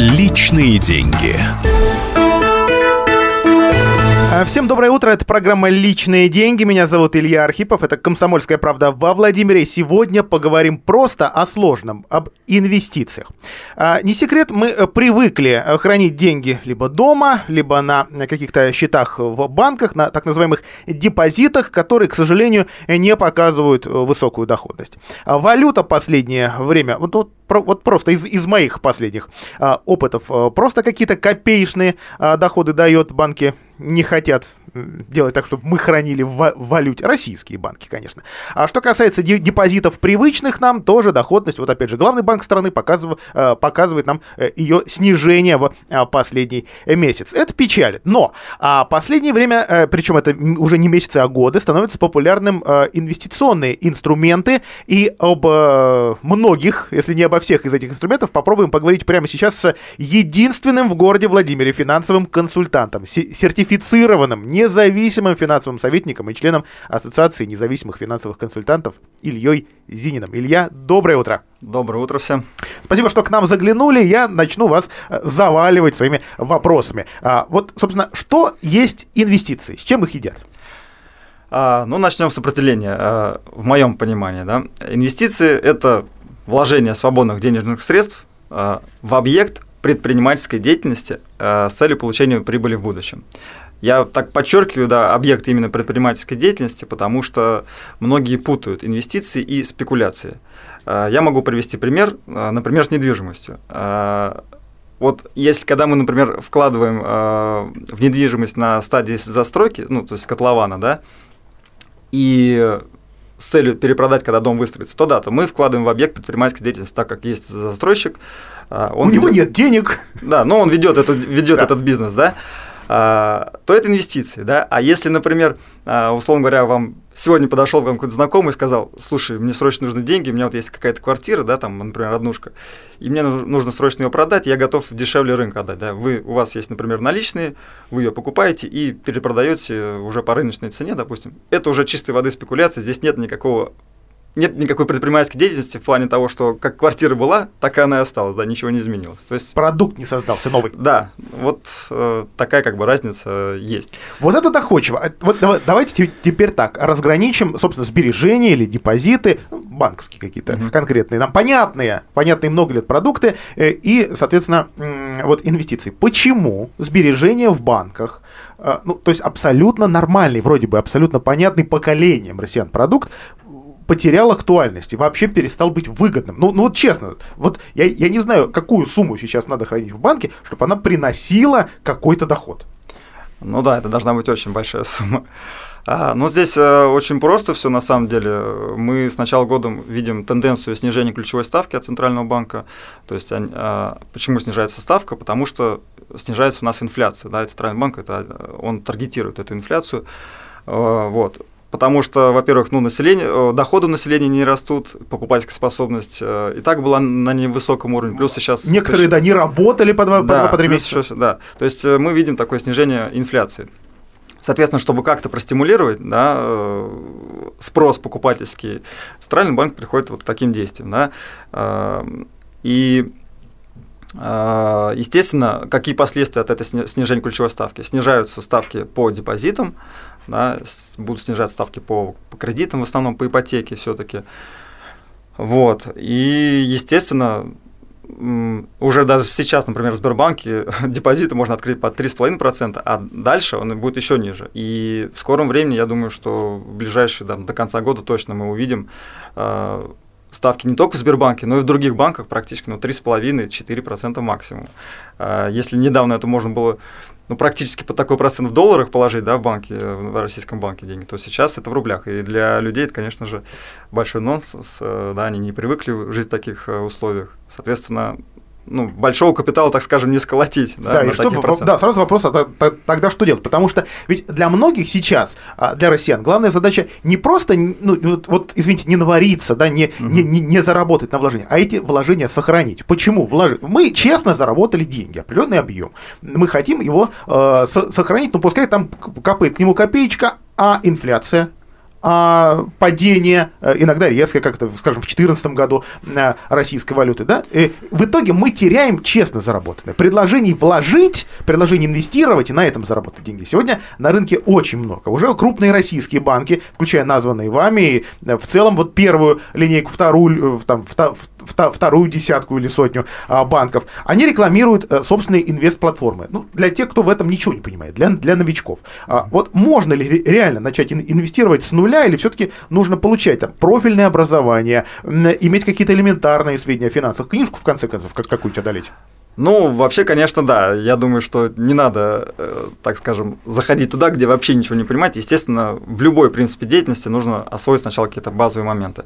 Личные деньги. А, всем доброе утро, это программа «Личные деньги». Меня зовут Илья Архипов, это «Комсомольская правда» во Владимире. Сегодня поговорим просто о сложном, об инвестициях. А, не секрет, мы э, привыкли э, хранить деньги либо дома, либо на каких-то счетах в банках, на так называемых депозитах, которые, к сожалению, не показывают э, высокую доходность. А валюта последнее время, вот, вот вот просто из, из моих последних опытов, просто какие-то копеечные доходы дает банки не хотят делать так, чтобы мы хранили в валюте. Российские банки, конечно. А что касается депозитов привычных нам, тоже доходность, вот опять же, главный банк страны показывает, э, показывает нам э, ее снижение в э, последний месяц. Это печалит. Но а последнее время, причем это уже не месяцы, а годы, становятся популярным инвестиционные инструменты. И об многих, если не обо всех из этих инструментов, попробуем поговорить прямо сейчас с единственным в городе Владимире финансовым консультантом, сертифицированным, не независимым финансовым советником и членом Ассоциации независимых финансовых консультантов Ильей Зининым. Илья, доброе утро. Доброе утро всем. Спасибо, что к нам заглянули. Я начну вас э, заваливать своими вопросами. А, вот, собственно, что есть инвестиции? С чем их едят? А, ну, начнем с определения. А, в моем понимании, да, инвестиции – это вложение свободных денежных средств а, в объект предпринимательской деятельности а, с целью получения прибыли в будущем. Я так подчеркиваю, да, объект именно предпринимательской деятельности, потому что многие путают инвестиции и спекуляции. А, я могу привести пример, а, например, с недвижимостью. А, вот если когда мы, например, вкладываем в недвижимость на стадии застройки, ну, то есть котлована, да, и с целью перепродать, когда дом выстроится, то да, то мы вкладываем в объект предпринимательской деятельности, так как есть застройщик. Он У ведет, него нет денег. Да, но он ведет, это, ведет да. этот бизнес, да. А, то это инвестиции, да. А если, например, а, условно говоря, вам сегодня подошел вам какой-то знакомый и сказал, слушай, мне срочно нужны деньги, у меня вот есть какая-то квартира, да, там, например, однушка, и мне нужно срочно ее продать, я готов дешевле рынка отдать, да. Вы, у вас есть, например, наличные, вы ее покупаете и перепродаете уже по рыночной цене, допустим. Это уже чистой воды спекуляция, здесь нет никакого нет никакой предпринимательской деятельности в плане того, что как квартира была, так и она и осталась, да, ничего не изменилось. То есть продукт не создался новый. Да, вот э, такая как бы разница есть. Вот это доходчиво. А вот давайте теперь так разграничим, собственно, сбережения или депозиты, ну, банковские какие-то угу. конкретные, нам понятные, понятные много лет продукты э, и, соответственно, э, вот инвестиции. Почему сбережения в банках э, ну, то есть абсолютно нормальный, вроде бы абсолютно понятный поколением россиян продукт, потерял актуальность и вообще перестал быть выгодным. Ну, ну вот честно, вот я, я не знаю, какую сумму сейчас надо хранить в банке, чтобы она приносила какой-то доход. Ну да, это должна быть очень большая сумма. А, ну, здесь э, очень просто все на самом деле. Мы с начала года видим тенденцию снижения ключевой ставки от Центрального банка. То есть, а, почему снижается ставка? Потому что снижается у нас инфляция. Да, и Центральный банк это, он таргетирует эту инфляцию. А, вот. Потому что, во-первых, ну, население, э, доходы населения не растут, покупательская способность э, и так была на невысоком уровне. Плюс сейчас... Некоторые, да, не работали по два, да, по три месяца. Еще, да, то есть э, мы видим такое снижение инфляции. Соответственно, чтобы как-то простимулировать да, спрос покупательский, Центральный банк приходит вот к таким действиям. Да, и Естественно, какие последствия от этого снижения ключевой ставки? Снижаются ставки по депозитам, да, будут снижать ставки по, по кредитам, в основном по ипотеке все-таки. Вот. И, естественно, уже даже сейчас, например, в Сбербанке депозиты можно открыть под 3,5%, а дальше он будет еще ниже. И в скором времени, я думаю, что в ближайшие, да, до конца года точно мы увидим э, ставки не только в Сбербанке, но и в других банках практически ну, 3,5-4% максимум. А, если недавно это можно было ну, практически по такой процент в долларах положить да, в банке, в российском банке деньги, то сейчас это в рублях. И для людей это, конечно же, большой нонсенс. Э, да, они не привыкли жить в таких э, условиях. Соответственно, ну, большого капитала, так скажем, не сколотить. Да, да, и что, да сразу вопрос, а тогда что делать? Потому что ведь для многих сейчас, а, для россиян, главная задача не просто, ну, вот, вот извините, не навариться, да, не, угу. не, не, не заработать на вложения, а эти вложения сохранить. Почему? Вложить? Мы честно заработали деньги, определенный объем. Мы хотим его э, сохранить, но пускай там капает к нему копеечка, а инфляция а, падение, э, иногда резкое, как это, скажем, в 2014 году а, российской валюты, да, и в итоге мы теряем честно заработанное. Предложений вложить, предложений инвестировать и на этом заработать деньги. Сегодня на рынке очень много. Уже крупные российские банки, включая названные вами, и в целом вот первую линейку, вторую, там, вторую десятку или сотню а, банков, они рекламируют а, собственные инвест-платформы. Ну, для тех, кто в этом ничего не понимает, для, для новичков. А, вот можно ли реально начать инвестировать с нуля, или все-таки нужно получать там профильное образование, иметь какие-то элементарные сведения о финансах, книжку, в конце концов, как, какую-нибудь одолеть? Ну, вообще, конечно, да. Я думаю, что не надо, э, так скажем, заходить туда, где вообще ничего не понимать. Естественно, в любой, принципе, деятельности нужно освоить сначала какие-то базовые моменты.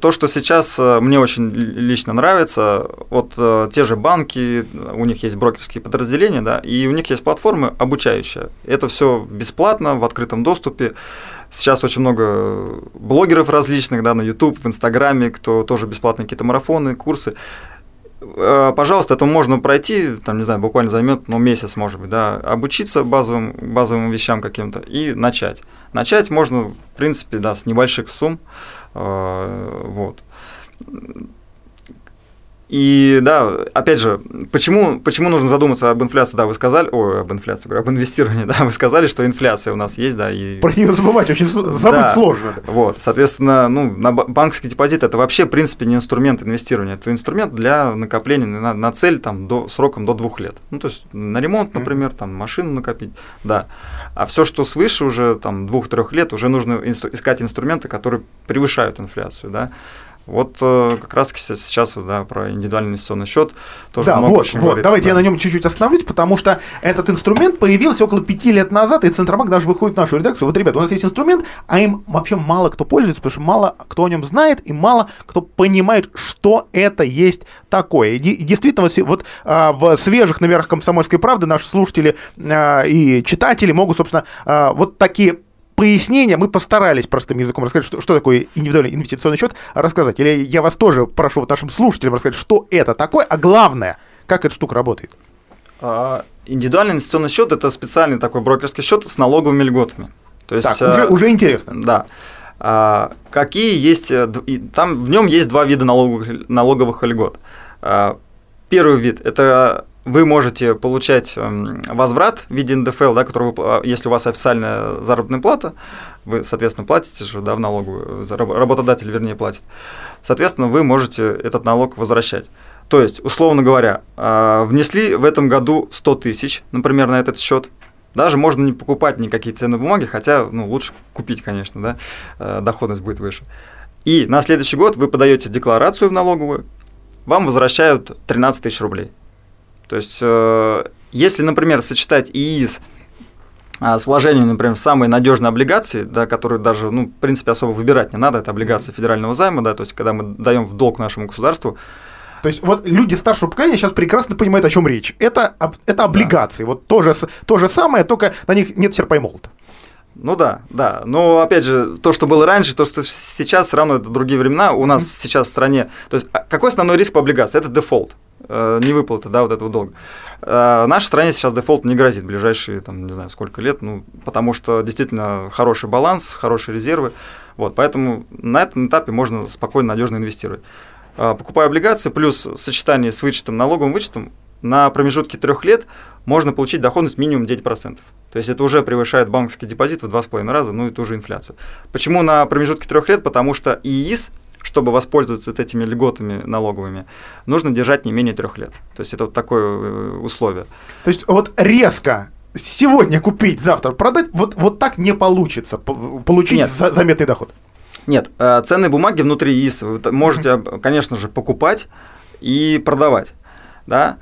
То, что сейчас э, мне очень лично нравится, вот э, те же банки, у них есть брокерские подразделения, да, и у них есть платформы обучающие. Это все бесплатно, в открытом доступе. Сейчас очень много блогеров различных, да, на YouTube, в Инстаграме, кто тоже бесплатные какие-то марафоны, курсы. Э, пожалуйста, это можно пройти, там, не знаю, буквально займет, ну, месяц, может быть, да, обучиться базовым, базовым вещам каким-то и начать. Начать можно, в принципе, да, с небольших сумм, э, вот. И да, опять же, почему, почему нужно задуматься об инфляции? Да, вы сказали, ой, об инфляции, говорю, об инвестировании, да, вы сказали, что инфляция у нас есть, да, и... Про нее забывать очень забыть да, сложно. Вот, соответственно, ну, на банковский депозит это вообще, в принципе, не инструмент инвестирования, это инструмент для накопления на, на цель там до, сроком до двух лет. Ну, то есть на ремонт, например, там машину накопить, да. А все, что свыше уже там двух-трех лет, уже нужно искать инструменты, которые превышают инфляцию, да. Вот э, как раз сейчас да, про индивидуальный инвестиционный счет тоже да, много вот, очень вот. Давайте да. я на нем чуть-чуть остановлюсь, потому что этот инструмент появился около пяти лет назад, и Центробанк даже выходит в нашу редакцию. Вот, ребята, у нас есть инструмент, а им вообще мало кто пользуется, потому что мало кто о нем знает, и мало кто понимает, что это есть такое. И, и действительно, вот, вот а, в свежих номерах «Комсомольской правды» наши слушатели а, и читатели могут, собственно, а, вот такие пояснения, мы постарались простым языком рассказать, что, что такое индивидуальный инвестиционный счет, рассказать. Или я вас тоже прошу вот нашим слушателям рассказать, что это такое, а главное, как эта штука работает. А, индивидуальный инвестиционный счет это специальный такой брокерский счет с налоговыми льготами. То есть, так, уже, а, уже интересно. Да. А, какие есть, э, там в нем есть два вида налоговых, налоговых льгот. А, первый вид – это вы можете получать эм, возврат в виде НДФЛ, да, который вы, а, если у вас официальная заработная плата, вы, соответственно, платите же да, в налогу, работодатель, вернее, платит. Соответственно, вы можете этот налог возвращать. То есть, условно говоря, а, внесли в этом году 100 тысяч, например, на этот счет, даже можно не покупать никакие ценные бумаги, хотя ну, лучше купить, конечно, да, э, доходность будет выше. И на следующий год вы подаете декларацию в налоговую, вам возвращают 13 тысяч рублей. То есть, э, если, например, сочетать ИИС а, с вложением, например, в самые надежные облигации, да, которые даже, ну, в принципе, особо выбирать не надо, это облигации федерального займа, да, то есть, когда мы даем в долг нашему государству, то есть вот люди старшего поколения сейчас прекрасно понимают, о чем речь. Это, это облигации. Да. Вот то же, то же самое, только на них нет серпа и молота. Ну да, да. Но опять же, то, что было раньше, то, что сейчас, все равно это другие времена. У нас mm-hmm. сейчас в стране. То есть, а какой основной риск по облигации? Это дефолт. Э, не выплата, да, вот этого долга. Э, в нашей стране сейчас дефолт не грозит в ближайшие, там, не знаю, сколько лет, ну, потому что действительно хороший баланс, хорошие резервы, вот, поэтому на этом этапе можно спокойно, надежно инвестировать. Э, покупая облигации, плюс сочетание с вычетом, налоговым вычетом, на промежутке трех лет можно получить доходность минимум 9%. То есть это уже превышает банковский депозит в 2,5 раза, ну это уже инфляцию. Почему на промежутке трех лет? Потому что ИИС – чтобы воспользоваться этими льготами налоговыми, нужно держать не менее трех лет. То есть это вот такое э, условие. То есть вот резко сегодня купить, завтра продать, вот, вот так не получится получить Нет. заметный доход. Нет, э, ценные бумаги внутри ИИС вы можете, конечно же, покупать и продавать, да,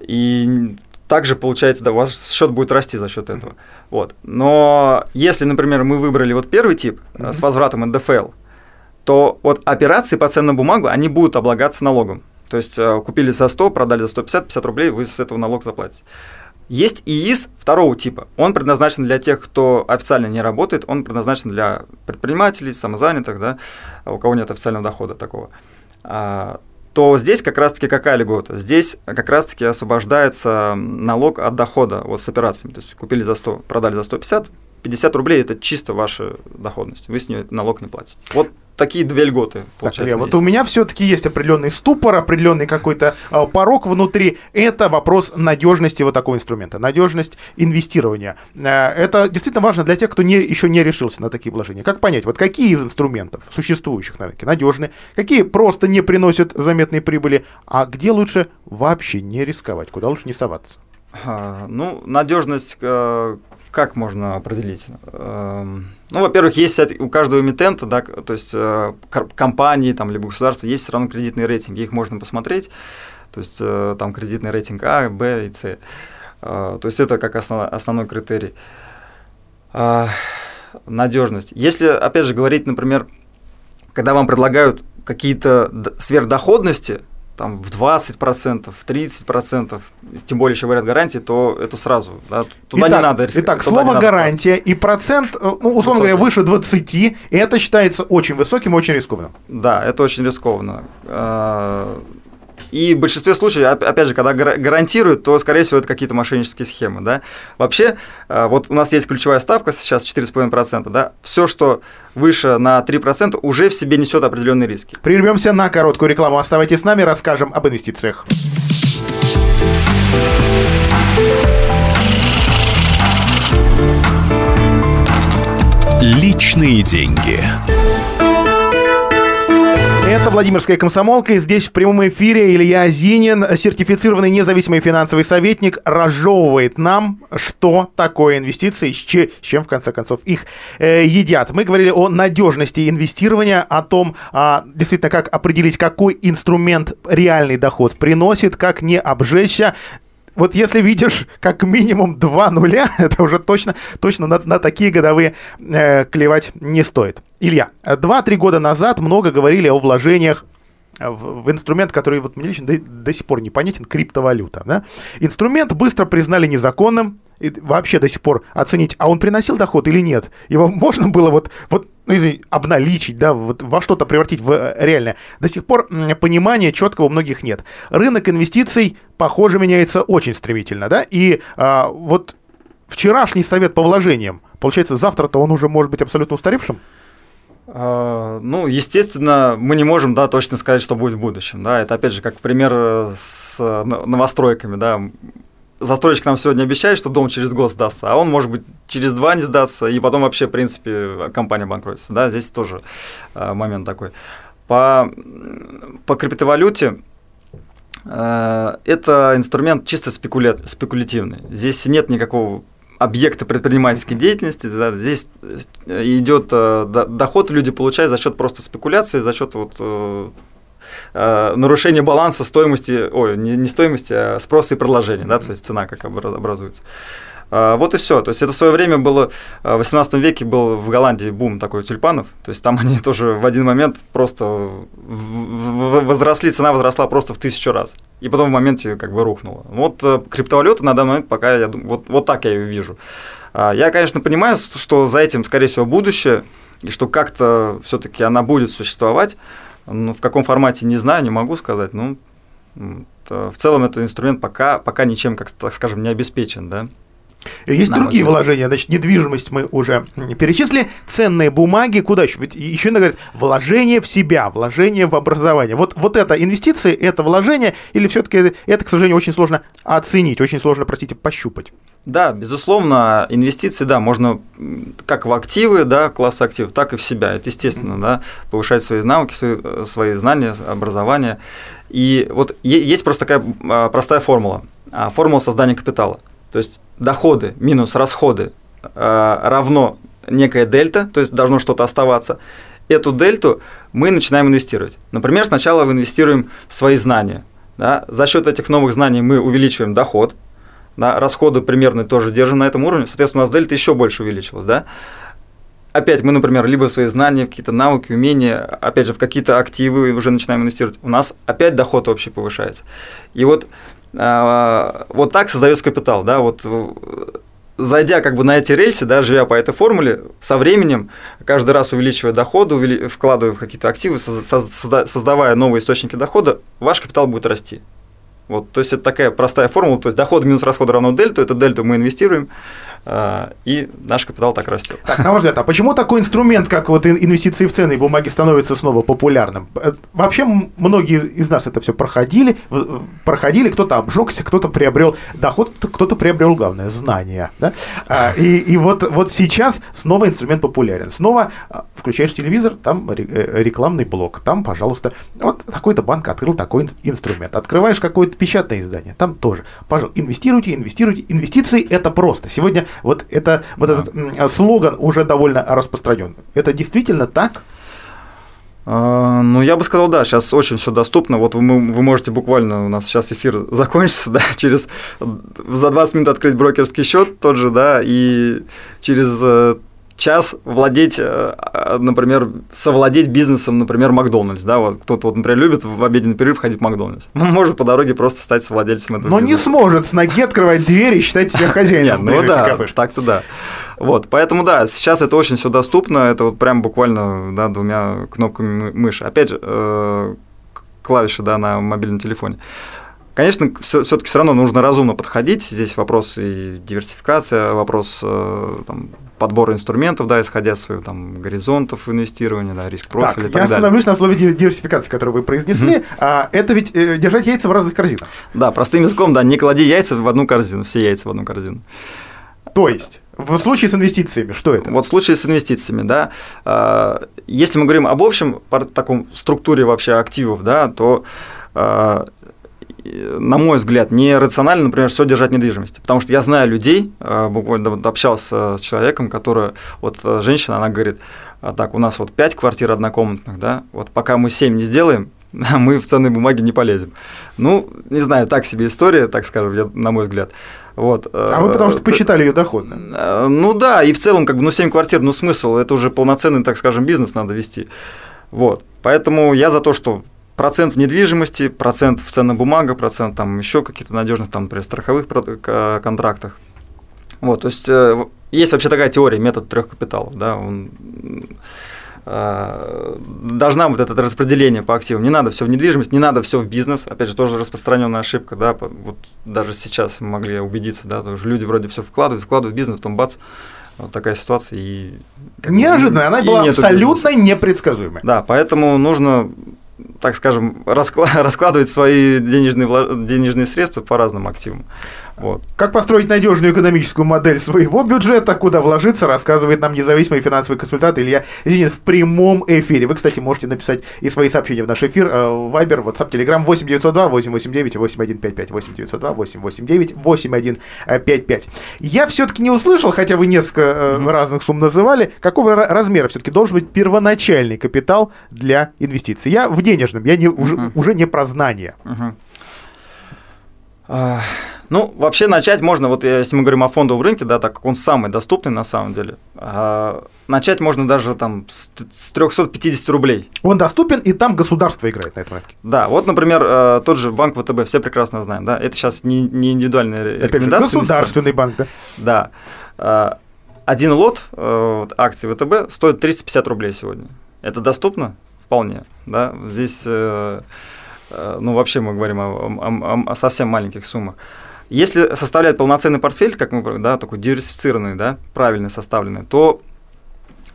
и также получается, да, у вас счет будет расти за счет этого. Вот. Но если, например, мы выбрали вот первый тип mm-hmm. с возвратом НДФЛ, то вот операции по ценным бумагам, они будут облагаться налогом. То есть э, купили за 100, продали за 150, 50 рублей, вы с этого налог заплатите. Есть ИИС второго типа. Он предназначен для тех, кто официально не работает, он предназначен для предпринимателей, самозанятых, да, у кого нет официального дохода такого. А, то здесь как раз-таки какая льгота? Здесь как раз-таки освобождается налог от дохода вот с операциями. То есть купили за 100, продали за 150, 50 рублей – это чисто ваша доходность, вы с нее налог не платите. Вот такие две льготы. Так, Илья, вот у меня все-таки есть определенный ступор, определенный какой-то э, порог внутри. Это вопрос надежности вот такого инструмента, надежность инвестирования. Э, это действительно важно для тех, кто не, еще не решился на такие вложения. Как понять, вот какие из инструментов существующих на рынке надежны, какие просто не приносят заметной прибыли, а где лучше вообще не рисковать, куда лучше не соваться? А, ну, надежность э, как можно определить? Эм, ну, во-первых, есть у каждого эмитента, да, то есть э, компании там, либо государства, есть все равно кредитные рейтинги, их можно посмотреть, то есть э, там кредитный рейтинг А, Б и С. Э, то есть это как основ, основной критерий. Надежность. Если, опять же, говорить, например, когда вам предлагают какие-то сверхдоходности, там, в 20%, в 30%, тем более еще говорят гарантии, то это сразу, да, туда итак, не надо рисковать. Итак, слово гарантия и процент, э, ну, условно Высокий. говоря, выше 20, и это считается очень высоким и очень рискованным. Да, это очень рискованно. И в большинстве случаев, опять же, когда гарантируют, то, скорее всего, это какие-то мошеннические схемы. Да? Вообще, э, вот у нас есть ключевая ставка сейчас 4,5%. Да? Все, что выше на 3%, уже в себе несет определенные риски. Прервемся на короткую рекламу. Оставайтесь с нами, расскажем об инвестициях. Личные деньги. Это Владимирская комсомолка, и здесь в прямом эфире Илья Зинин, сертифицированный независимый финансовый советник, разжевывает нам, что такое инвестиции, с чем, в конце концов, их э, едят. Мы говорили о надежности инвестирования, о том, а, действительно, как определить, какой инструмент реальный доход приносит, как не обжечься вот если видишь как минимум два нуля, это уже точно, точно на, на такие годовые э, клевать не стоит. Илья, два-три года назад много говорили о вложениях в, в инструмент, который вот мне лично до, до сих пор непонятен, криптовалюта. Да? Инструмент быстро признали незаконным, и вообще до сих пор оценить, а он приносил доход или нет. Его можно было вот, вот ну, извини, обналичить, да, вот во что-то превратить в э, реальное. До сих пор понимания четкого у многих нет. Рынок инвестиций, похоже, меняется очень стремительно, да, и а, вот вчерашний совет по вложениям, получается, завтра-то он уже может быть абсолютно устаревшим? А, ну, естественно, мы не можем, да, точно сказать, что будет в будущем, да, это опять же как пример э, с э, новостройками, да, застройщик нам сегодня обещает, что дом через год сдастся, а он, может быть, через два не сдастся, и потом вообще, в принципе, компания банкротится, да, здесь тоже э, момент такой. По, по криптовалюте это инструмент чисто спекуля... спекулятивный, здесь нет никакого объекты предпринимательской деятельности, да, здесь э, идет э, доход, люди получают за счет просто спекуляции, за счет вот э, нарушения баланса стоимости, ой, не, не стоимости, а спроса и предложения, да, то есть цена как образуется. А, вот и все. То есть это в свое время было, а, в 18 веке был в Голландии бум такой тюльпанов. То есть там они тоже в один момент просто возросли, цена возросла просто в тысячу раз. И потом в моменте как бы рухнула. Вот э, криптовалюта на данный момент пока, я думаю, вот, вот так я ее вижу. А, я, конечно, понимаю, что за этим, скорее всего, будущее, и что как-то все-таки она будет существовать. Но в каком формате не знаю, не могу сказать. Ну, в целом этот инструмент пока, пока ничем, как так скажем, не обеспечен, да. Есть Нам другие вложения, значит, недвижимость мы уже перечислили, ценные бумаги, куда еще? Ведь еще иногда говорят, вложение в себя, вложение в образование. Вот, вот это инвестиции, это вложение, или все-таки это, к сожалению, очень сложно оценить, очень сложно, простите, пощупать? Да, безусловно, инвестиции, да, можно как в активы, да, класс активов, так и в себя. Это естественно, да, повышать свои навыки, свои, свои знания, образование. И вот есть просто такая а, простая формула. А, формула создания капитала. То есть доходы минус расходы э, равно некая дельта, то есть должно что-то оставаться. Эту дельту мы начинаем инвестировать. Например, сначала мы инвестируем в свои знания. Да? За счет этих новых знаний мы увеличиваем доход, да? расходы примерно тоже держим на этом уровне, соответственно, у нас дельта еще больше увеличилась. Да? Опять мы, например, либо свои знания, какие-то навыки, умения, опять же, в какие-то активы уже начинаем инвестировать. У нас опять доход общий повышается. И вот вот так создается капитал, да, вот э, зайдя как бы на эти рельсы, да, живя по этой формуле, со временем, каждый раз увеличивая доходы, вкладывая в какие-то активы, создавая новые источники дохода, ваш капитал будет расти. Вот, то есть это такая простая формула, то есть доход минус расходы равно дельту, это дельту мы инвестируем, А, и наш капитал так растет. Так, на ваш взгляд, а почему такой инструмент, как вот инвестиции в ценные бумаги, становится снова популярным? Э, вообще многие из нас это все проходили, проходили, кто-то обжегся, кто-то приобрел доход, кто-то приобрел, главное, знания. Да? А, и, и вот, вот сейчас снова инструмент популярен. Снова а, включаешь телевизор, там э, рекламный блок, там, пожалуйста, вот такой-то банк открыл такой инструмент. Открываешь какое-то печатное издание, там тоже. Пожалуйста, инвестируйте, инвестируйте. Инвестиции это просто. Сегодня вот, это, вот да. этот слоган уже довольно распространен. Это действительно так? А, ну, я бы сказал, да, сейчас очень все доступно. Вот вы, вы можете буквально, у нас сейчас эфир закончится, да, через за 20 минут открыть брокерский счет тот же, да, и через э, час владеть, э, например, совладеть бизнесом, например, Макдональдс, да, вот кто-то, вот, например, любит в обеденный перерыв ходить в Макдональдс. Он может по дороге просто стать совладельцем этого Но бизнеса. не сможет с ноги открывать дверь и считать себя хозяином. Нет, ну да, так-то да. Вот, поэтому да, сейчас это очень все доступно, это вот прям буквально, да, двумя кнопками мыши. Опять же, э, клавиши, да, на мобильном телефоне. Конечно, все-таки все равно нужно разумно подходить. Здесь вопрос и диверсификация, вопрос э, там, подбора инструментов, да, исходя из своих там горизонтов инвестирования, да, риск профиля так, и так я остановлюсь на слове диверсификации, которую вы произнесли. Mm-hmm. А, это ведь э, держать яйца в разных корзинах. Да, простым языком, да, не клади яйца в одну корзину, все яйца в одну корзину. То есть в случае с инвестициями, что это? Вот в случае с инвестициями, да, а, если мы говорим об общем таком структуре вообще активов, да, то а, на мой взгляд, нерационально, например, все держать в недвижимости. Потому что я знаю людей, а, буквально вот общался с человеком, которая, вот э, женщина, она говорит, «А так, у нас вот 5 квартир однокомнатных, да, вот пока мы 7 не сделаем, мы в ценные бумаги не полезем. Ну, не знаю, так себе история, так скажем, я, на мой взгляд. Вот. А вы потому что э, посчитали ее доходно? Э, ну да, и в целом, как бы, ну, 7 квартир, ну, смысл, это уже полноценный, так скажем, бизнес надо вести. Вот. Поэтому я за то, что процент в недвижимости, процент в ценных бумагах, процент там еще каких-то надежных там, например, страховых контрактах. Вот, то есть э, есть вообще такая теория, метод трех капиталов, да, он э, должна вот это распределение по активам. Не надо все в недвижимость, не надо все в бизнес. Опять же, тоже распространенная ошибка, да. Вот даже сейчас мы могли убедиться, да, тоже люди вроде все вкладывают, вкладывают в бизнес, потом бац, вот такая ситуация и неожиданная, она была абсолютно бизнеса. непредсказуемой. Да, поэтому нужно так скажем, раскладывать свои денежные, денежные средства по разным активам. Вот. Как построить надежную экономическую модель своего бюджета, куда вложиться, рассказывает нам независимый финансовый консультант Илья Зинин в прямом эфире. Вы, кстати, можете написать и свои сообщения в наш эфир. Вайбер, WhatsApp, Telegram 8902 889 8155 8902 889 8155. Я все-таки не услышал, хотя вы несколько mm-hmm. разных сумм называли, какого размера все-таки должен быть первоначальный капитал для инвестиций. Я в денежном, я не, уже, уже не про знания. Mm-hmm. Ну, вообще начать можно, вот если мы говорим о фондовом рынке, да, так как он самый доступный на самом деле, а, начать можно даже там с, с 350 рублей. Он доступен, и там государство играет на этом рынке. Да, вот, например, э, тот же банк ВТБ, все прекрасно знаем, да, это сейчас не, не индивидуальные Опять рекомендации. Же, государственный банк, да. Да. А, один лот э, акций ВТБ стоит 350 рублей сегодня. Это доступно? Вполне, да. Здесь, э, ну, вообще мы говорим о, о, о совсем маленьких суммах. Если составлять полноценный портфель, как мы, да, такой диверсифицированный, да, правильно составленный, то,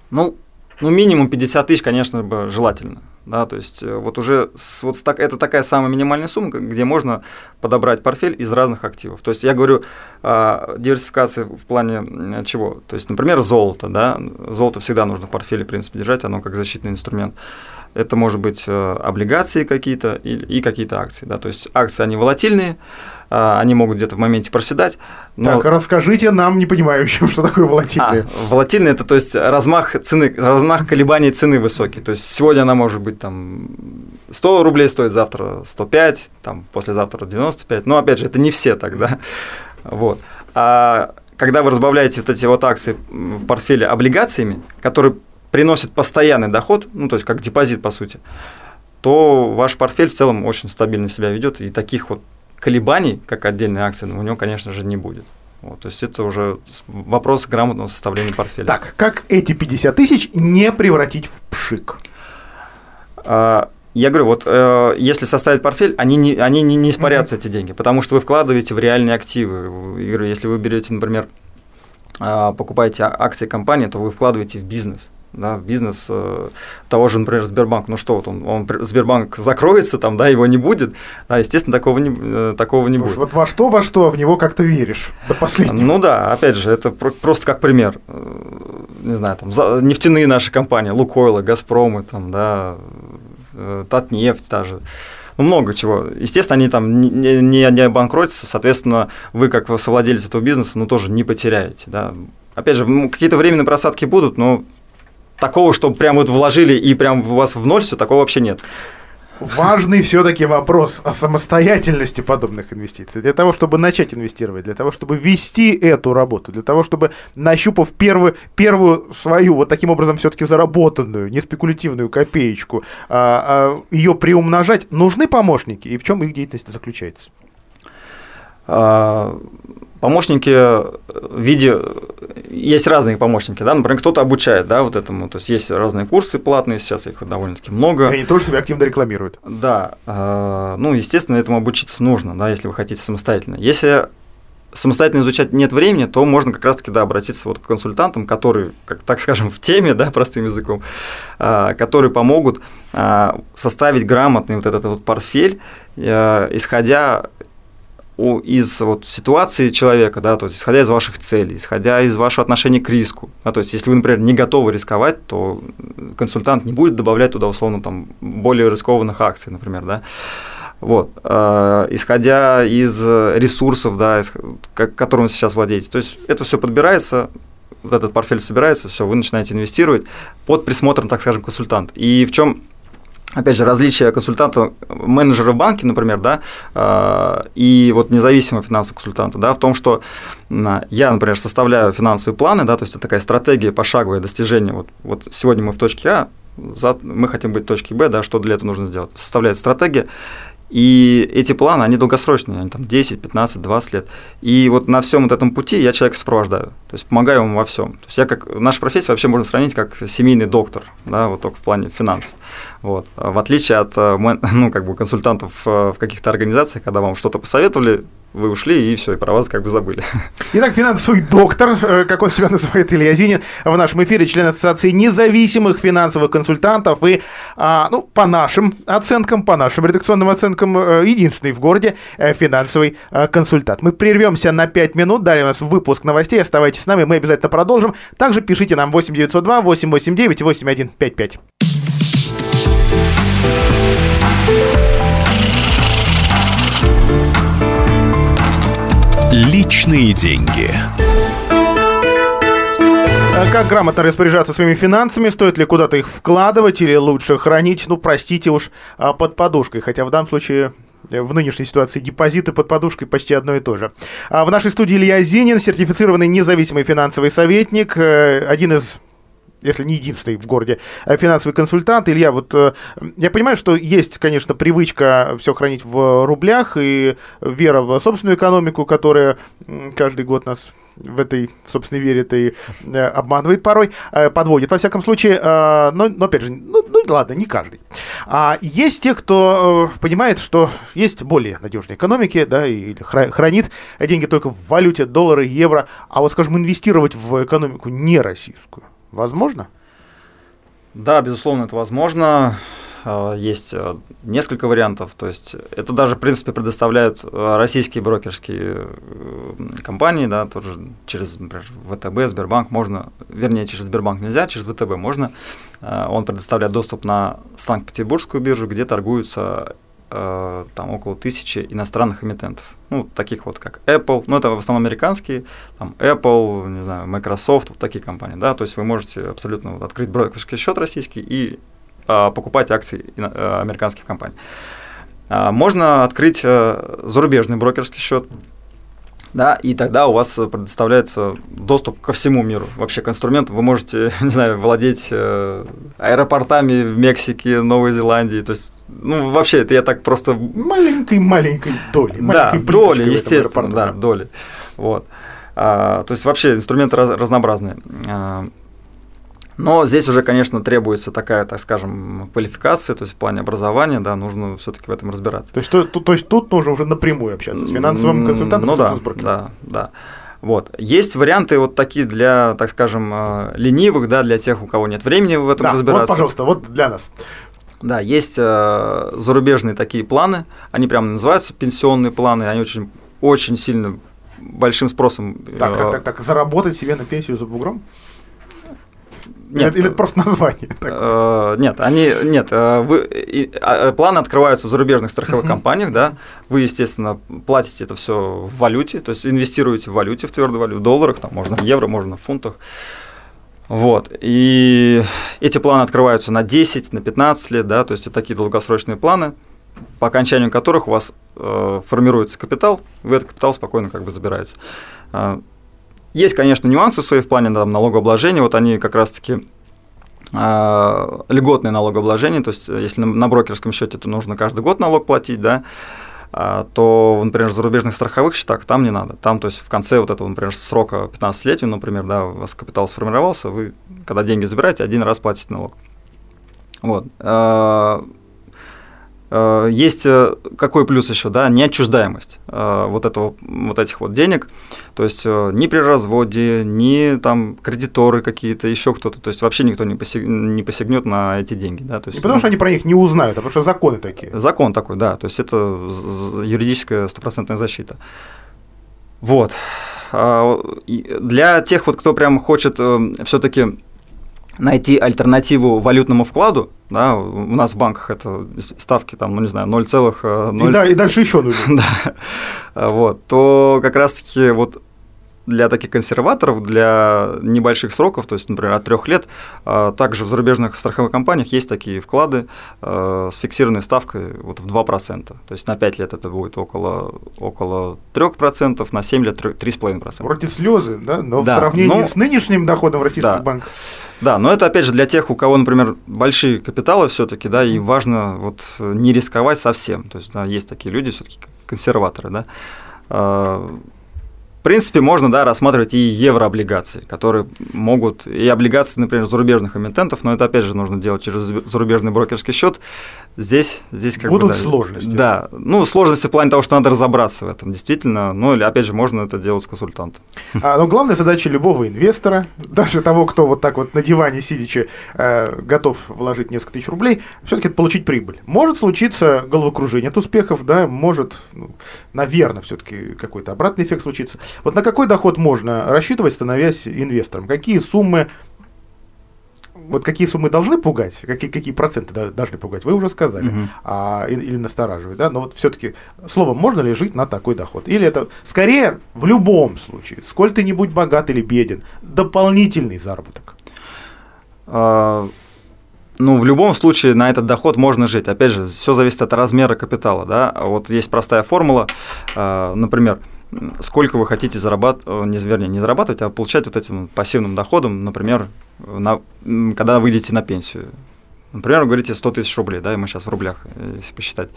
ну, ну, минимум 50 тысяч, конечно бы, желательно. Да, то есть э, вот уже с, вот так, это такая самая минимальная сумма, где можно подобрать портфель из разных активов. То есть я говорю о диверсификации в плане чего? То есть, например, золото. Да? Золото всегда нужно в портфеле, в принципе, держать, оно как защитный инструмент. Это может быть э, облигации какие-то и, и какие-то акции. Да? То есть акции, они волатильные, а, они могут где-то в моменте проседать. Но... Так, расскажите нам, не понимающим, что такое волатильные. А, волатильные – это то есть размах цены, размах колебаний цены высокий. То есть сегодня она может быть там 100 рублей стоит, завтра 105, там послезавтра 95. Но опять же, это не все тогда. Вот. А когда вы разбавляете вот эти вот акции в портфеле облигациями, которые приносят постоянный доход, ну то есть как депозит по сути, то ваш портфель в целом очень стабильно себя ведет, и таких вот колебаний, как отдельные акции, у него, конечно же, не будет. Вот, то есть это уже вопрос грамотного составления портфеля. Так, как эти 50 тысяч не превратить в пшик? А, я говорю, вот э, если составить портфель, они не, они не, не испарятся, mm-hmm. эти деньги, потому что вы вкладываете в реальные активы. Я говорю, если вы берете, например, покупаете акции компании, то вы вкладываете в бизнес да, в бизнес э, того же, например, Сбербанк, ну что вот он, он Сбербанк закроется, там, да, его не будет, да, естественно, такого не, э, такого не будет. Вот во что, во что, в него как-то веришь до последнего. Ну да, опять же, это про- просто как пример, э, не знаю, там, за, нефтяные наши компании, Лукойлы, Газпромы, там, да, э, Татнефть даже, ну, много чего. Естественно, они там не, не, не обанкротятся, соответственно, вы, как совладелец этого бизнеса, ну, тоже не потеряете, да. Опять же, какие-то временные просадки будут, но такого, что прям вот вложили и прям у вас в ноль все, такого вообще нет. Важный все-таки вопрос о самостоятельности подобных инвестиций. Для того, чтобы начать инвестировать, для того, чтобы вести эту работу, для того, чтобы, нащупав первую, первую свою, вот таким образом все-таки заработанную, не спекулятивную копеечку, а, а, ее приумножать, нужны помощники. И в чем их деятельность заключается? А, помощники в виде есть разные помощники, да, например, кто-то обучает, да, вот этому, то есть есть разные курсы платные, сейчас их довольно-таки много. И они тоже себя активно рекламируют. Да, э, ну, естественно, этому обучиться нужно, да, если вы хотите самостоятельно. Если самостоятельно изучать нет времени, то можно как раз-таки, да, обратиться вот к консультантам, которые, как, так скажем, в теме, да, простым языком, э, которые помогут э, составить грамотный вот этот вот портфель, исходя из вот ситуации человека, да, то есть исходя из ваших целей, исходя из вашего отношения к риску, да, то есть если вы, например, не готовы рисковать, то консультант не будет добавлять туда условно там более рискованных акций, например, да, вот, э, исходя из ресурсов, да, из, которым вы сейчас владеете, то есть это все подбирается, вот этот портфель собирается, все, вы начинаете инвестировать под присмотром, так скажем, консультанта. И в чем опять же, различия консультанта, менеджера в банке, например, да, а, и вот независимого финансового консультанта, да, в том, что я, например, составляю финансовые планы, да, то есть это такая стратегия пошаговое достижение. Вот, вот сегодня мы в точке А, мы хотим быть в точке Б, да, что для этого нужно сделать. Составляет стратегия, и эти планы, они долгосрочные, они там 10, 15, 20 лет. И вот на всем вот этом пути я человека сопровождаю, то есть помогаю ему во всем. То есть я как, наша профессия вообще можно сравнить как семейный доктор, да, вот только в плане финансов. Вот. В отличие от э, ну, как бы консультантов э, в каких-то организациях, когда вам что-то посоветовали, вы ушли, и все, и про вас как бы забыли. Итак, финансовый доктор, э, как он себя называет, Илья Зинин, в нашем эфире член Ассоциации независимых финансовых консультантов и, а, ну, по нашим оценкам, по нашим редакционным оценкам, э, единственный в городе э, финансовый консультант. Мы прервемся на 5 минут, далее у нас выпуск новостей, оставайтесь с нами, мы обязательно продолжим. Также пишите нам 8902 889 8155. Личные деньги. А как грамотно распоряжаться своими финансами? Стоит ли куда-то их вкладывать или лучше хранить? Ну, простите уж, а, под подушкой. Хотя в данном случае э, в нынешней ситуации депозиты под подушкой почти одно и то же. А в нашей студии Илья Зинин, сертифицированный независимый финансовый советник, э, один из если не единственный в городе э, финансовый консультант. Илья, вот э, я понимаю, что есть, конечно, привычка все хранить в рублях и вера в собственную экономику, которая каждый год нас в этой, собственно, верит и э, обманывает порой, подводит, во всяком случае, но, но опять же, ну, ну ладно, не каждый. А есть те, кто понимает, что есть более надежные экономики, да, и хранит деньги только в валюте, доллары, евро, а вот, скажем, инвестировать в экономику не российскую. Возможно? Да, безусловно, это возможно. А, есть э, несколько вариантов. То есть это даже, в принципе, предоставляют э, российские брокерские э, компании, да, тоже через, например, ВТБ, Сбербанк можно, вернее, через Сбербанк нельзя, через ВТБ можно. Он предоставляет доступ на Санкт-Петербургскую биржу, где торгуются Э, там около тысячи иностранных эмитентов. Ну, таких вот как Apple, ну, это в основном американские, там Apple, не знаю, Microsoft, вот такие компании, да, то есть вы можете абсолютно вот открыть брокерский счет российский и а, покупать акции а, американских компаний. А, можно открыть а, зарубежный брокерский счет, да, и тогда у вас предоставляется доступ ко всему миру, вообще к инструментам. Вы можете, не знаю, владеть э, аэропортами в Мексике, Новой Зеландии, то есть, ну, вообще, это я так просто... Маленькой-маленькой доли. Да, доли, естественно, да, доли. Вот. А, то есть, вообще, инструменты раз, разнообразные. А, но здесь уже, конечно, требуется такая, так скажем, квалификация, то есть в плане образования, да, нужно все-таки в этом разбираться. То есть, то, то, есть тут нужно уже напрямую общаться с финансовым консультантом? Ну да, да, да. Вот. Есть варианты вот такие для, так скажем, э, ленивых, да, для тех, у кого нет времени в этом да, разбираться. Вот, пожалуйста, вот для нас. Да, есть э, зарубежные такие планы, они прямо называются пенсионные планы, они очень, очень сильно большим спросом. Так, так, так, так, заработать себе на пенсию за бугром? Нет, или это просто название? Э, нет, они нет. Э, вы, и, э, планы открываются в зарубежных страховых uh-huh. компаниях, да. Вы, естественно, платите это все в валюте, то есть инвестируете в валюте, в твердую валюту, в долларах, там можно в евро, можно в фунтах. Вот. И эти планы открываются на 10, на 15 лет, да, то есть это такие долгосрочные планы, по окончанию которых у вас э, формируется капитал, вы этот капитал спокойно как бы забираете. Э, есть, конечно, нюансы свои в плане там, налогообложения, вот они как раз-таки э, льготное налогообложение, то есть если на, на брокерском счете, то нужно каждый год налог платить, да, а, то, например, в зарубежных страховых счетах там не надо. Там, то есть в конце вот этого, например, срока 15-летия, например, да, у вас капитал сформировался, вы, когда деньги забираете, один раз платите налог. Вот. Э, есть э, какой плюс еще, да, неотчуждаемость э, вот этого, вот этих вот денег, то есть ни при разводе, ни там кредиторы какие-то, еще кто-то, то есть вообще никто не, посег, не посягнет на эти деньги, да, то есть. Не потому что они про них не узнают, а потому что законы такие. Закон такой, да, то есть это юридическая стопроцентная защита. Вот. А, для тех вот, кто прям хочет все-таки найти альтернативу валютному вкладу, да, у нас в банках это ставки там, ну не знаю, 0, 0... И, да, и дальше еще 0. да, вот, то как раз-таки вот для таких консерваторов, для небольших сроков, то есть, например, от трех лет, а, также в зарубежных страховых компаниях есть такие вклады а, с фиксированной ставкой вот в 2%. То есть на 5 лет это будет около, около 3%, на 7 лет 3,5%. Вроде слезы, да? Но да, в сравнении но... с нынешним доходом российских да. банках. Да, но это опять же для тех, у кого, например, большие капиталы все-таки, да, и важно вот не рисковать совсем. То есть да, есть такие люди, все-таки консерваторы, да а, в принципе, можно да, рассматривать и еврооблигации, которые могут, и облигации, например, зарубежных эмитентов, но это опять же нужно делать через зарубежный брокерский счет. Здесь, здесь как Будут бы, да, сложности. Да, ну, сложности в плане того, что надо разобраться в этом, действительно. Ну, или, опять же, можно это делать с консультантом. А, но главная задача любого инвестора, даже того, кто вот так вот на диване сидячи э, готов вложить несколько тысяч рублей, все-таки это получить прибыль. Может случиться головокружение от успехов, да, может, ну, наверное, все-таки какой-то обратный эффект случится. Вот на какой доход можно рассчитывать, становясь инвестором? Какие суммы вот какие суммы должны пугать, какие, какие проценты должны пугать, вы уже сказали, угу. а, или, или настораживать, да, но вот все-таки словом, можно ли жить на такой доход? Или это скорее в любом случае, сколь ты не будь богат или беден, дополнительный заработок? А, ну, в любом случае на этот доход можно жить. Опять же, все зависит от размера капитала, да. Вот есть простая формула, а, например, сколько вы хотите зарабатывать, э, не, вернее, не зарабатывать, а получать вот этим пассивным доходом, например, на, когда выйдете на пенсию. Например, вы говорите 100 тысяч рублей, да, и мы сейчас в рублях, э, если посчитать.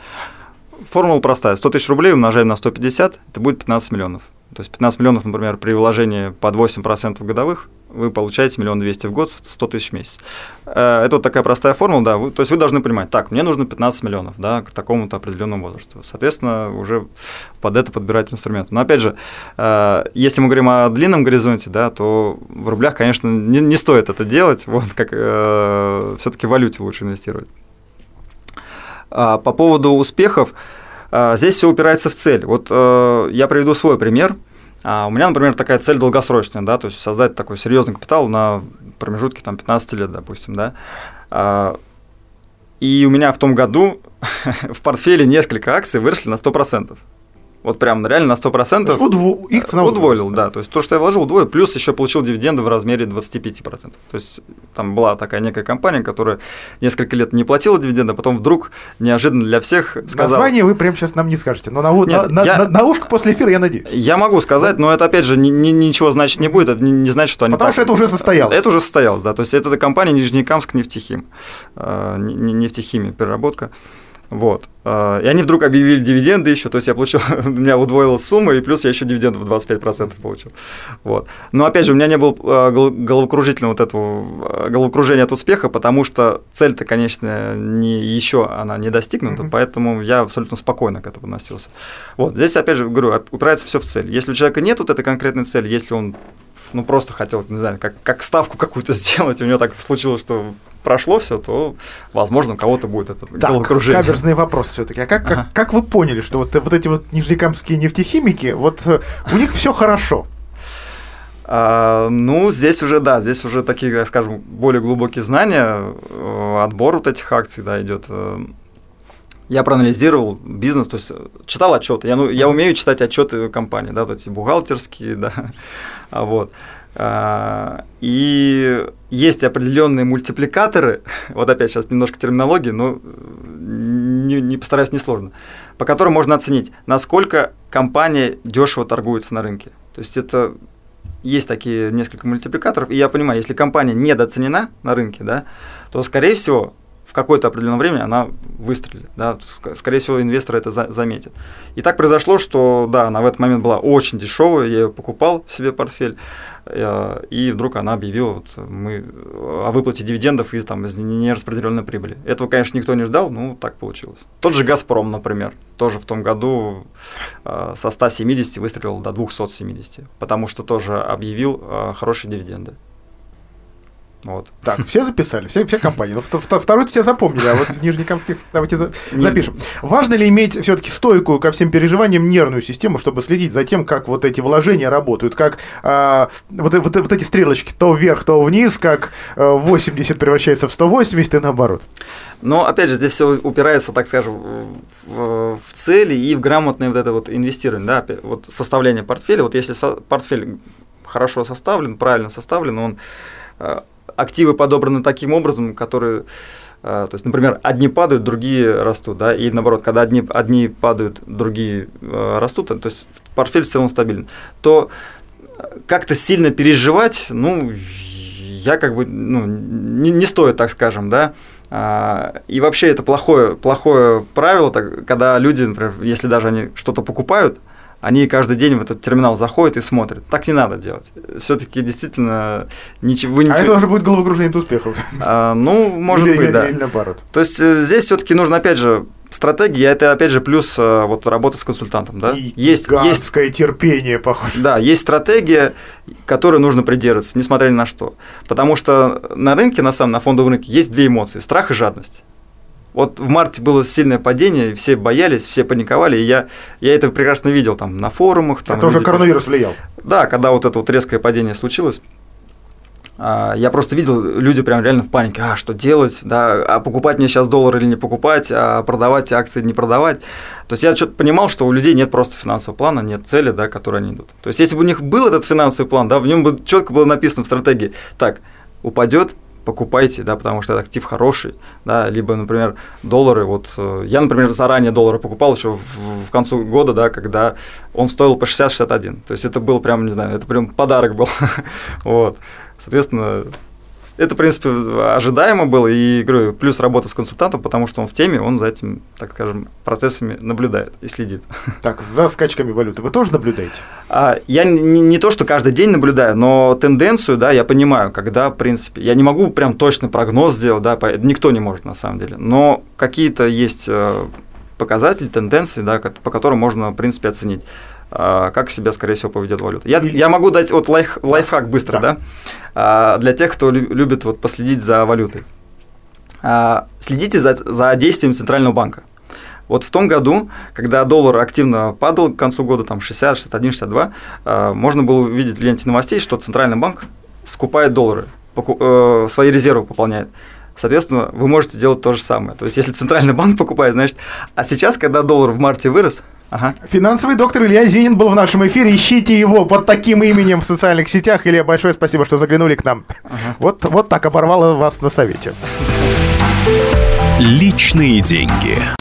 Формула простая. 100 тысяч рублей умножаем на 150, это будет 15 миллионов. То есть 15 миллионов, например, при вложении под 8% годовых, вы получаете миллион двести в год, 100 тысяч в месяц. Э, это вот такая простая формула, да, то есть вы должны понимать, так, мне нужно 15 миллионов, да, к такому-то определенному возрасту. Соответственно, уже под это подбирать инструменты. Но опять же, э, если мы говорим о длинном горизонте, да, то в рублях, конечно, не, не стоит это делать, вот как э, все-таки в валюте лучше инвестировать. А по поводу успехов, э, здесь все упирается в цель. Вот э, я приведу свой пример. А у меня, например, такая цель долгосрочная, да, то есть создать такой серьезный капитал на промежутке там 15 лет, допустим, да. А, и у меня в том году в портфеле несколько акций выросли на 100%. Вот прям реально на 100%. Удво... Их цена удвоил, да. да. То есть то, что я вложил, удвоил, плюс еще получил дивиденды в размере 25%. То есть там была такая некая компания, которая несколько лет не платила дивиденды, а потом вдруг неожиданно для всех сказала... Название вы прямо сейчас нам не скажете, но на, Нет, на, я... на, на ушко после эфира я надеюсь. Я могу сказать, но это опять же ни, ни, ничего значит не будет, это не, не значит, что они Потому так... что это уже состоялось. Это уже состоялось, да. То есть это компания Нижнекамск нефтехим, э, нефтехимия, переработка. Вот. А, и они вдруг объявили дивиденды еще, то есть я получил, у меня удвоилась сумма, и плюс я еще дивидендов 25% получил. Вот. Но опять же, у меня не было а, головокружительного вот этого а, головокружения от успеха, потому что цель-то, конечно, не еще она не достигнута, mm-hmm. поэтому я абсолютно спокойно к этому относился. Вот. Здесь, опять же, говорю, упирается все в цель. Если у человека нет вот этой конкретной цели, если он ну, просто хотел, не знаю, как, как ставку какую-то сделать, у него так случилось, что прошло все, то, возможно, у кого-то будет это так, головокружение. каверзный вопрос все таки А как, ага. как, как вы поняли, что вот, вот эти вот нижнекамские нефтехимики, вот э, у них все хорошо? А, ну, здесь уже, да, здесь уже такие, скажем, более глубокие знания, э, отбор вот этих акций, да, идет. Э, я проанализировал бизнес, то есть читал отчеты. Я, ну, я умею читать отчеты компании, да, вот эти бухгалтерские, да, а вот. А, и есть определенные мультипликаторы, вот опять сейчас немножко терминологии, но не, не постараюсь несложно, по которым можно оценить, насколько компания дешево торгуется на рынке. То есть это есть такие несколько мультипликаторов, и я понимаю, если компания недооценена на рынке, да, то, скорее всего, какое-то определенное время она выстрелит. Да? Скорее всего, инвесторы это за заметят. И так произошло, что да, она в этот момент была очень дешевая, я ее покупал себе портфель, э, и вдруг она объявила вот, мы, о выплате дивидендов из, там, из нераспределенной прибыли. Этого, конечно, никто не ждал, но так получилось. Тот же «Газпром», например, тоже в том году э, со 170 выстрелил до 270, потому что тоже объявил э, хорошие дивиденды. Вот. Так, все записали, все, все компании. Ну, второй все запомнили, а вот нижнекамских давайте за, запишем. Важно ли иметь все-таки стойкую ко всем переживаниям нервную систему, чтобы следить за тем, как вот эти вложения работают, как а, вот, вот, вот эти стрелочки то вверх, то вниз, как 80 а, превращается в 180 и наоборот. Но опять же, здесь все упирается, так скажем, в, в цели и в грамотное вот это вот инвестирование, да, вот составление портфеля. Вот если со, портфель хорошо составлен, правильно составлен, он а, активы подобраны таким образом, которые э, то есть, например, одни падают, другие растут, да, и наоборот, когда одни, одни падают, другие э, растут, то есть портфель в целом стабилен, то как-то сильно переживать, ну, я как бы, ну, не, не стоит, так скажем, да, а, и вообще это плохое, плохое правило, когда люди, например, если даже они что-то покупают, они каждый день в этот терминал заходят и смотрят. Так не надо делать. Все-таки действительно ничего. Вы ничего... А это уже будет головокружение от успехов. А, ну, может или, быть, или, да. Или наоборот. То есть э, здесь все-таки нужно опять же стратегия это опять же плюс э, вот работа с консультантом, да? И есть есть терпение, похоже. Да, есть стратегия, которой нужно придерживаться, несмотря ни на что, потому что на рынке на самом на фондовом рынке есть две эмоции: страх и жадность. Вот в марте было сильное падение, все боялись, все паниковали, и я, я это прекрасно видел там на форумах. Там, это уже коронавирус влиял. Да, когда вот это вот резкое падение случилось. А, я просто видел, люди прям реально в панике, а что делать, да, а покупать мне сейчас доллар или не покупать, а продавать акции не продавать. То есть я что-то понимал, что у людей нет просто финансового плана, нет цели, да, к которой они идут. То есть если бы у них был этот финансовый план, да, в нем бы четко было написано в стратегии, так, упадет, покупайте, да, потому что это актив хороший, да, либо, например, доллары, вот, э, я, например, заранее доллары покупал еще в, в концу года, да, когда он стоил по 60-61, то есть это был прям, не знаю, это прям подарок был, вот, соответственно, это, в принципе, ожидаемо было, и, говорю, плюс работа с консультантом, потому что он в теме, он за этим, так скажем, процессами наблюдает и следит. Так, за скачками валюты вы тоже наблюдаете? А, я не, не то, что каждый день наблюдаю, но тенденцию, да, я понимаю, когда, в принципе, я не могу прям точный прогноз сделать, да, никто не может на самом деле, но какие-то есть э, показатели, тенденции, да, по которым можно, в принципе, оценить. А, как себя, скорее всего, поведет валюта. Я, я могу дать вот лайф, лайфхак быстро, да, да? А, для тех, кто любит вот последить за валютой. А, следите за, за действием Центрального банка. Вот в том году, когда доллар активно падал к концу года, там 60, 61, 62, можно было увидеть в ленте новостей, что Центральный банк скупает доллары, э, свои резервы пополняет. Соответственно, вы можете делать то же самое. То есть, если Центральный банк покупает, значит, а сейчас, когда доллар в марте вырос, Ага. Финансовый доктор Илья Зинин был в нашем эфире. Ищите его под таким именем в социальных сетях. Илья, большое спасибо, что заглянули к нам. Ага. Вот, вот так оборвало вас на совете. Личные деньги.